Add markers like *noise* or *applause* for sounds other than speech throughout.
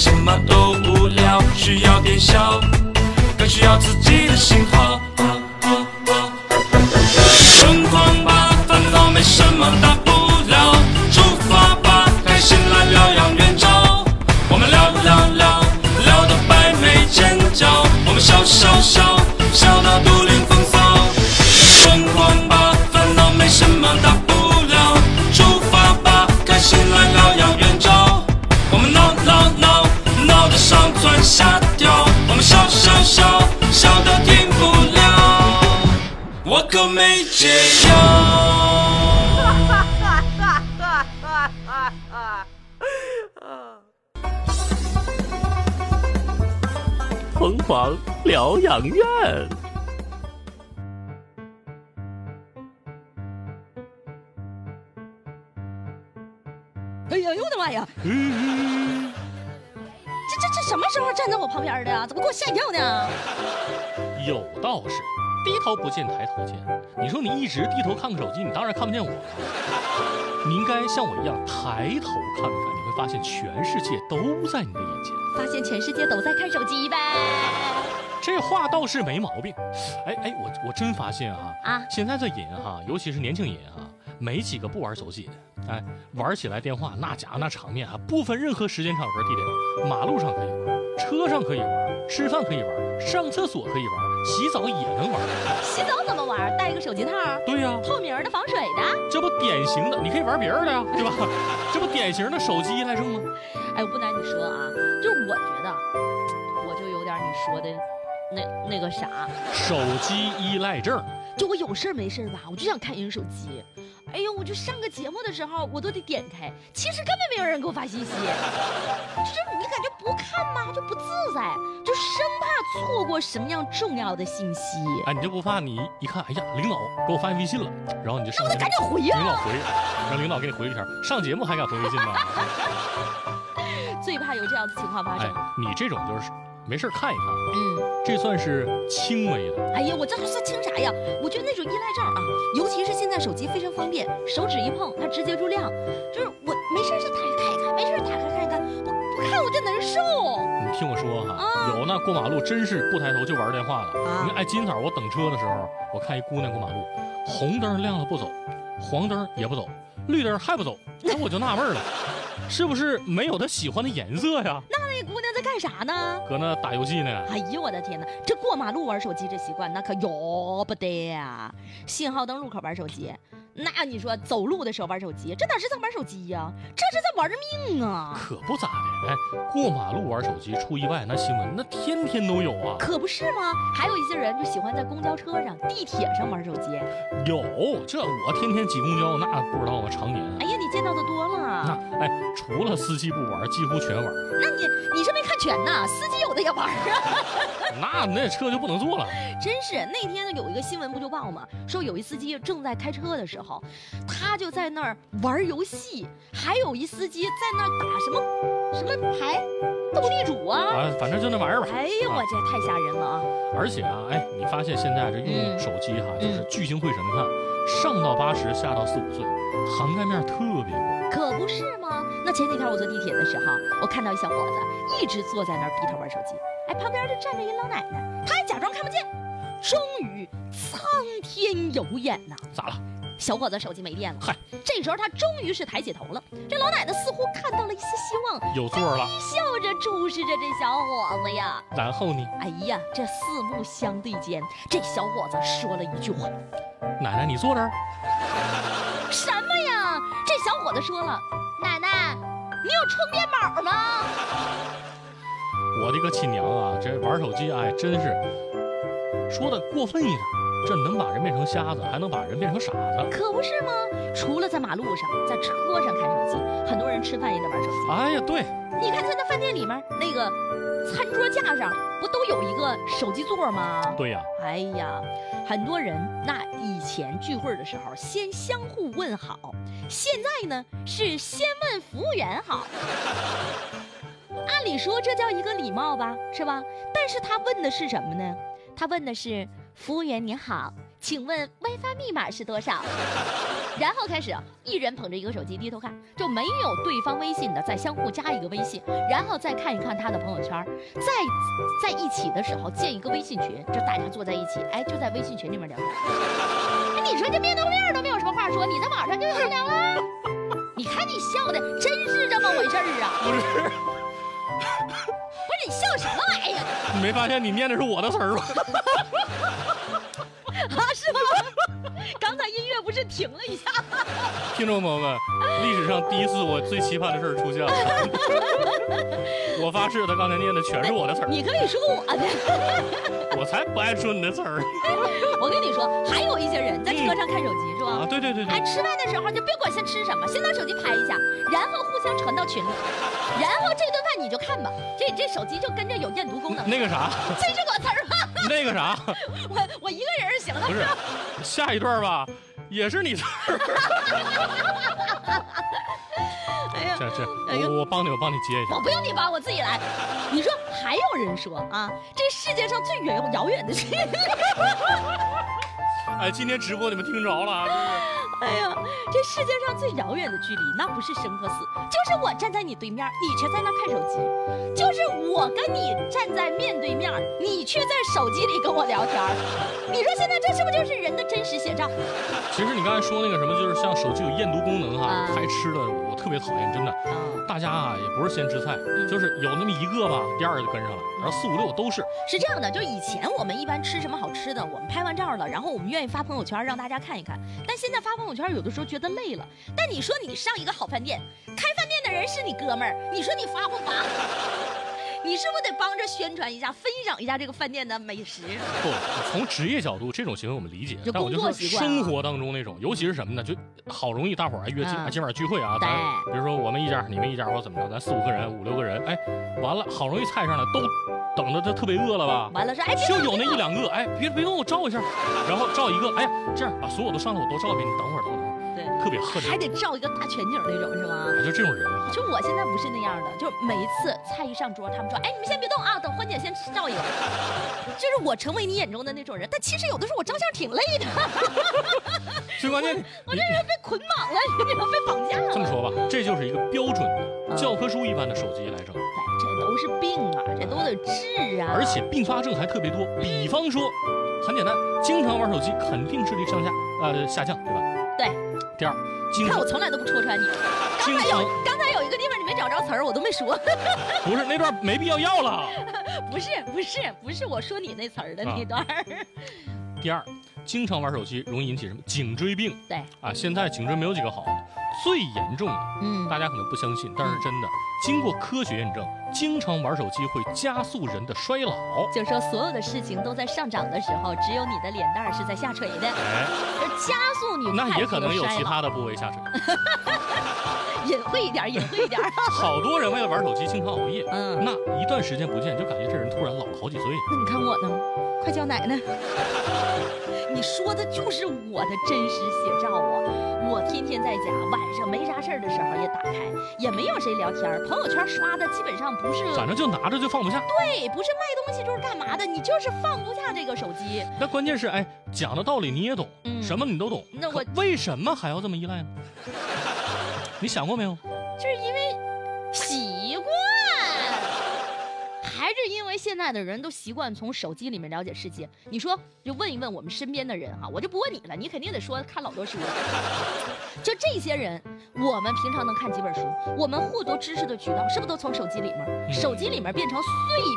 什么都无聊，需要点笑，更需要自己的信号。没解药。疯狂疗养院。哎呀我的妈呀！这这这什么时候站在我旁边的呀？怎么给我吓一跳呢？有道是低头不见抬头见。你说你一直低头看看手机，你当然看不见我。你应该像我一样抬头看看，你会发现全世界都在你的眼前。发现全世界都在看手机呗？这话倒是没毛病。哎哎，我我真发现哈啊现在这人哈，尤其是年轻人哈，没几个不玩手机的。哎，玩起来电话那家伙那场面啊，不分任何时间、场合、地点，马路上可以玩，车上可以玩，吃饭可以玩，上厕所可以玩，洗澡也能玩。洗澡怎么玩？带一个手机套，对呀、透明的、防水的。这不典型的，你可以玩别人的呀，*laughs* 对吧？这不典型的手机依赖症吗？哎，不瞒你说啊，就是我觉得，我就有点你说的那那个啥，手机依赖症，就我有事没事吧，我就想看人手机。哎呦，我就上个节目的时候，我都得点开，其实根本没有人给我发信息，*laughs* 就是你感觉不看吗就不自在，就生怕错过什么样重要的信息。哎，你就不怕你一看，哎呀，领导给我发微信了，然后你就上那我得赶紧回呀、领导回，让领导给你回一条，上节目还敢回微信吗？*laughs* 最怕有这样的情况发哎生。，你这种就是没事看一看，嗯，这算是轻微的。哎呀，我这还算轻啥呀？我觉得那种依赖症啊，尤其是现在手机非常方便，手指一碰它直接就亮，就是我没事就打开看一看，没事打开看一看，我不看我就难受。你听我说哈，啊有那过马路真是不抬头就玩电话的。啊你看，哎，今早我等车的时候，我看一姑娘过马路，红灯亮了不走，黄灯也不走，绿灯还不走，那我就纳闷了，是不是没有她喜欢的颜色呀？那在干啥呢？搁那打游戏呢？哎呦我的天哪，这过马路玩手机这习惯那可要不得呀！信号灯路口玩手机，那你说走路的时候玩手机，这哪是在玩手机呀？这是在玩着命啊！可不咋的，哎，过马路玩手机出意外那新闻那天天都有啊。可不是吗？还有一些人就喜欢在公交车上、地铁上玩手机。有这我天天挤公交，那不知道啊？常年。哎呀，你见到的多了。那哎，除了司机不玩，几乎全玩。那你你是没看全呐？司机有的也玩啊。*laughs* 那那车就不能坐了。真是那天呢，有一个新闻不就报吗，说有一司机正在开车的时候，他就在那儿玩游戏，还有一司机在那儿打什么什么牌，斗地主啊。啊，反正就那玩意儿吧。哎呦，我这太吓人了啊！而且啊，哎，你发现现在这用嗯手机哈，就是聚精会神的看，上到八十，下到四五岁，涵盖面特别广。可不是吗？那前几天我坐地铁的时候，我看到一小伙子一直坐在那儿低头玩手机，哎，旁边就站着一老奶奶，他还假装看不见。终于，苍天有眼呐！咋了？小伙子手机没电了，嗨，这时候他终于是抬起头了。这老奶奶似乎看到了一丝希望，有座了。笑着注视着这小伙子呀。然后呢？哎呀，这四目相对间，这小伙子说了一句话：“奶奶，你坐这儿。*laughs* 什么呀？”这小伙子说了：“奶奶，你有充电宝吗？” *laughs* 我的个亲娘啊！这玩手机，哎，真是说的过分一点，这能把人变成瞎子，还能把人变成傻子。可不是吗？除了在马路上，在车上看手机，很多人吃饭也得玩手机。哎呀，对，你看，在那饭店里面，那个餐桌架上不都有一个手机座吗？对呀、哎呀，很多人那以前聚会的时候先相互问好，现在呢是先问服务员好。按理说这叫一个礼貌吧，是吧？但是他问的是什么呢？他问的是服务员您好，请问 WiFi 密码是多少？然后开始一人捧着一个手机低头看，就没有对方微信的，再相互加一个微信，然后再看一看他的朋友圈，再在一起的时候建一个微信群，就大家坐在一起，哎，就在微信群里面聊天。哎，你说这面对面都没有什么话说，你在网上就有人聊了？你看你笑的，真是这么回事儿啊？不是，不是你笑什么玩意儿你 *laughs* 没发现你念的是我的词儿吗？*laughs* 啊？是吗？*laughs* 刚才音乐不是停了一下吗？听众朋友们，历史上第一次我最期盼的事儿出现了。我发誓，他刚才念的全是我的词儿，你可以说我的。*laughs* 我才不爱说你的词儿 *laughs* 我跟你说，还有一些人在车上看手机是吧？啊！对对对哎，吃饭的时候就别管先吃什么，先拿手机拍一下，然后互相传到群里，*laughs* 然后这顿饭你就看吧，这这手机就跟着有验毒功能。那个啥，这是我词儿吗？那个啥，我我一个人行了。不是，下一段吧，也是你词儿。这这，哎呀我我帮你，我帮你接一下我。不用你帮，我自己来。你说还有人说啊，这世界上最远遥远的距离，哎，今天直播你们听着了啊。*laughs* 哎呀，这世界上最遥远的距离，那不是生和死，就是我站在你对面，你却在那看手机；就是我跟你站在面对面，你却在手机里跟我聊天。你说现在这是不是就是人的真实写照？其实你刚才说那个什么，就是像手机有验毒功能哈吃的，我特别讨厌，真的。啊，大家啊，也不是先吃菜，就是有那么一个吧，第二个就跟上了，然后四五六都是。是这样的，就以前我们一般吃什么好吃的，我们拍完照了，然后我们愿意发朋友圈让大家看一看。但现在发朋友圈有的时候觉得累了。但你说你上一个好饭店，开饭店的人是你哥们儿，你说你发不发？你是不是得帮着宣传一下，分享一下这个饭店的美食？不，从职业角度，这种行为我们理解就，但我就说工作习惯啊生活当中那种，尤其是什么呢？就好容易大伙儿哎约今嗯今晚聚会啊，对咱比如说我们一家，你们一家，或怎么着，咱四五个人、五六个人，哎，完了，好容易菜上来，都等着他特别饿了吧？完了说，哎，别就有那一两个，哎，别别动，我照一下，然后照一个，哎呀，这样把所有都上来，我都照一遍，你等会儿，等会儿，对，特别恨还得照一个大全景那种是吗？就这种人啊，就我现在不是那样的，就是每一次菜一上桌，他们说：“哎，你们先别动啊，等欢姐先照一个。*laughs* ”就是我成为你眼中的那种人，但其实有的时候我照相挺累的，*laughs* 最关键，我这人被捆绑了，你知道被绑架了。这么说吧，这就是一个标准的教科书一般的手机来整，哎，这都是病啊，这都得治啊。而且并发症还特别多。比方说，很简单，经常玩手机肯定视力上下呃下降，对吧？对，第二，你看我从来都不戳穿你。刚才有刚才有一个地方你没找着词儿，我都没说。*laughs* 不是那段没必要要了。*laughs* 不是不是不是我说你那词儿的啊那段儿。*laughs* 第二，经常玩手机容易引起什么颈椎病对，啊？现在颈椎没有几个好的，最严重的嗯大家可能不相信，但是真的，经过科学验证，经常玩手机会加速人的衰老。就说所有的事情都在上涨的时候，只有你的脸蛋是在下垂的，哎，加速你那也可能有其他的部位下垂。*laughs* 隐晦一点，隐晦一点。好多人为了玩手机经常熬夜，嗯，那一段时间不见，就感觉这人突然老了好几岁。那你看我呢？快叫奶奶！*laughs* 你说的就是我的真实写照啊！我天天在家，晚上没啥事儿的时候也打开，也没有谁聊天儿，朋友圈刷的基本上不是反正就拿着就放不下。对，不是卖东西就是干嘛的，你就是放不下这个手机。那关键是，哎，讲的道理你也懂，嗯什么你都懂，那我为什么还要这么依赖呢？你想过没有？就是因为习惯，还是因为现在的人都习惯从手机里面了解世界。你说，就问一问我们身边的人哈，我就不问你了，你肯定得说看老多书了。*laughs* 就这些人，我们平常能看几本书，我们获得知识的渠道是不是都从手机里面？嗯手机里面变成碎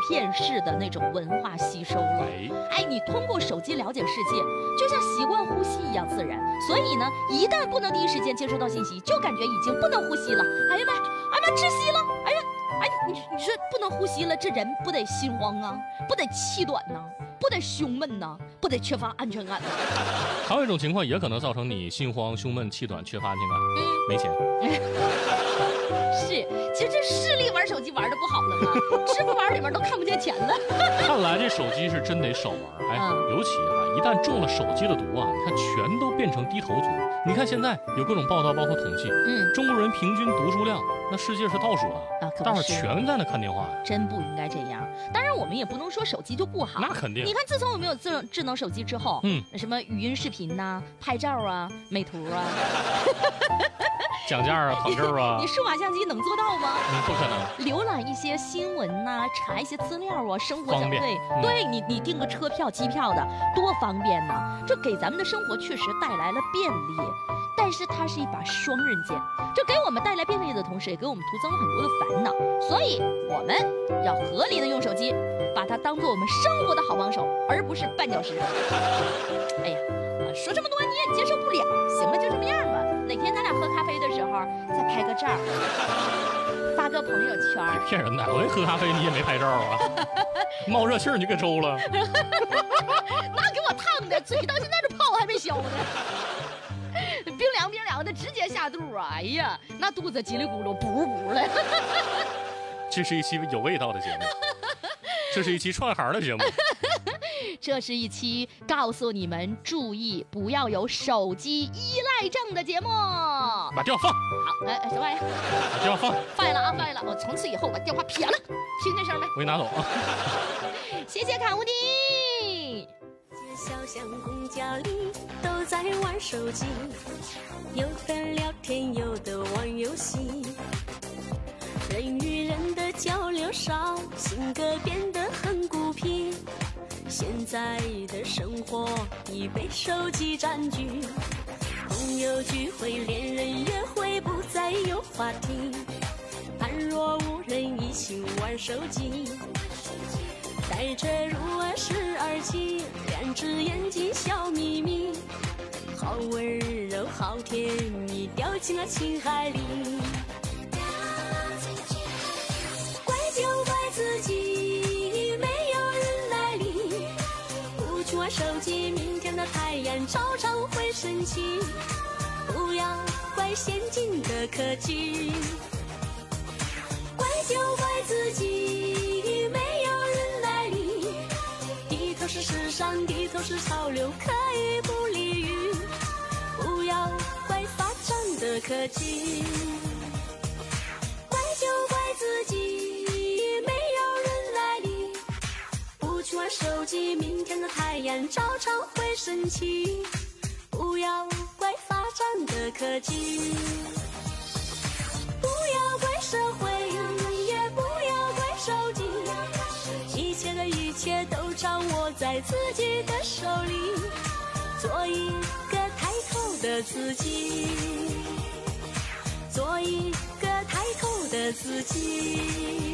片式的那种文化吸收了。哎，哎，你通过手机了解世界，就像习惯呼吸一样自然。所以呢，一旦不能第一时间接收到信息，就感觉已经不能呼吸了。哎呀妈，哎呀妈，窒息了！哎你你说不能呼吸了，这人不得心慌啊，不得气短呐、不得胸闷呐、不得缺乏安全感呐、还有一种情况也可能造成你心慌、胸闷、气短、缺乏安全感，嗯，没钱。*laughs* 是，其实这视力玩手机玩的不好了吗？支付宝里面都看不见钱了。*laughs* 看来这手机是真得少玩，哎，嗯尤其啊，一旦中了手机的毒啊，你看全都变成低头族。你看现在有各种报道，包括统计，嗯，中国人平均读书量，那世界是倒数的，啊，可大伙全在那看电话呀，真不应该这样。当然，我们也不能说手机就不好。那肯定你。看，自从我们有智能智能手机之后，嗯，什么语音视频呐、拍照啊、美图啊，*laughs* 讲价啊，团购啊你，数码相机能做到吗？嗯，不可能。浏览一些新闻呐、查一些资料啊，生活小方便对，嗯对你你订个车票、机票的多方便呐！这给咱们的生活确实带来了便利，但是它是一把双刃剑，这给我们带来便利的同时，也给我们徒增了很多的烦恼。所以我们要合理的用手机，把它当做我们生活的好帮手，而不是绊脚石。哎呀，啊说这么多你也接受不了，行了，就这么样吧。哪天咱俩喝咖啡的时候再拍个照，发个朋友圈你。骗人的！我一喝咖啡你也没拍照啊，冒热气儿你给抽了。*laughs* 那给我烫的，嘴到现在这泡还没消呢，的，直接下肚啊！哎呀，那肚子叽里咕噜补补的。*laughs* 这是一期有味道的节目，这是一期串行的节目。*laughs* 这是一期告诉你们注意不要有手机依赖症的节目。把电话放，哎哎，什么玩意儿？把电话放，放下了啊，放下了！我从此以后把电话撇了，听见声没？我给你拿走啊。谢谢卡无敌。小巷公家里都在玩手机，有的聊天，有的玩游戏。人与人的交流少，性格变得很孤僻。现在的生活已被手机占据，朋友聚会、恋人约会不再有话题，判若无人，一起玩手机。戴着入耳式耳机，两只眼睛笑眯眯，好温柔，好甜蜜，掉进了情海里。怪就怪自己，没有人来理。不去玩手机，明天的太阳照常会升起。不要怪先进的科技，怪就怪自己，是时尚，低头是潮流，可以不理喻。不要怪发展的科技，怪就怪自己，没有人来理。不去玩手机，明天的太阳照常会升起。不要怪发展的科技，不要怪社会，在自己的手里。做一个抬头的自己，做一个抬头的自己。